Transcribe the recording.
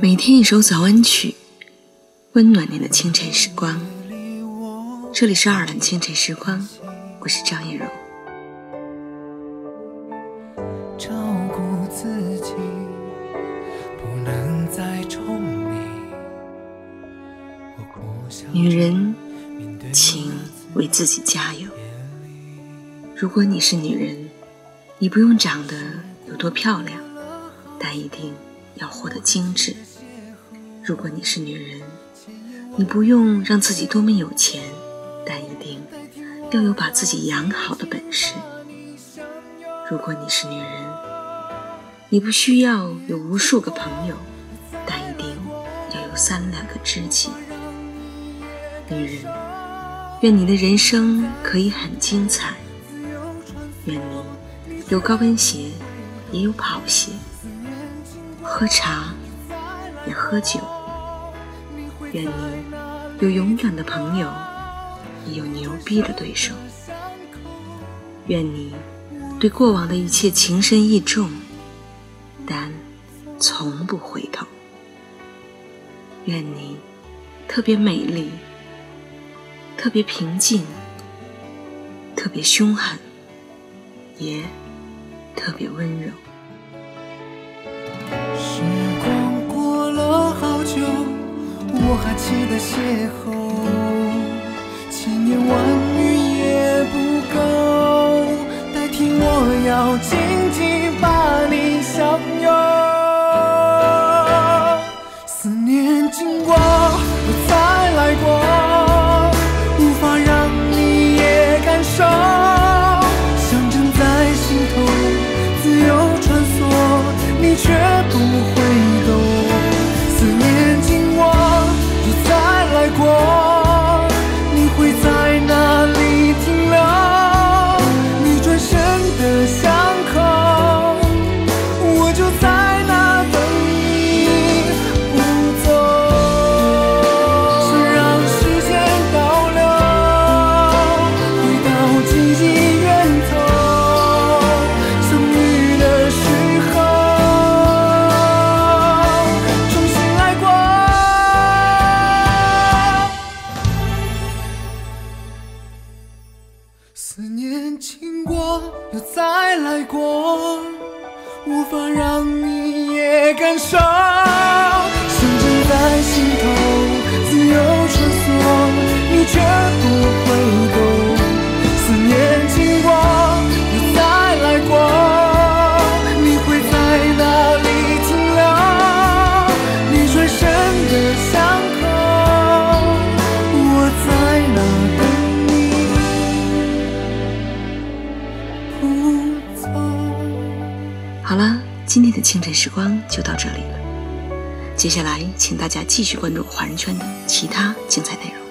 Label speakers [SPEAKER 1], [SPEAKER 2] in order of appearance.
[SPEAKER 1] 每天一首早安曲，温暖你的清晨时光。这里是二兰清晨时光，我是张艳柔。照顾自己，不能再宠你。女人，请为自己加油。如果你是女人，你不用长得有多漂亮，但一定要活得精致。如果你是女人，你不用让自己多么有钱，但一定要有把自己养好的本事。如果你是女人，你不需要有无数个朋友，但一定要有三两个知己。女人，愿你的人生可以很精彩。愿你有高跟鞋，也有跑鞋，喝茶也喝酒。愿你有勇敢的朋友，也有牛逼的对手。愿你对过往的一切情深意重，但从不回头。愿你特别美丽，特别平静，特别凶狠。也特别温柔。
[SPEAKER 2] 起的邂逅，千言万语也不够，代替我要又再来过，无法让你也感受。想枕在心头，自由穿梭，你却不
[SPEAKER 1] 好了，今天的清晨时光就到这里了。接下来，请大家继续关注华人圈的其他精彩内容。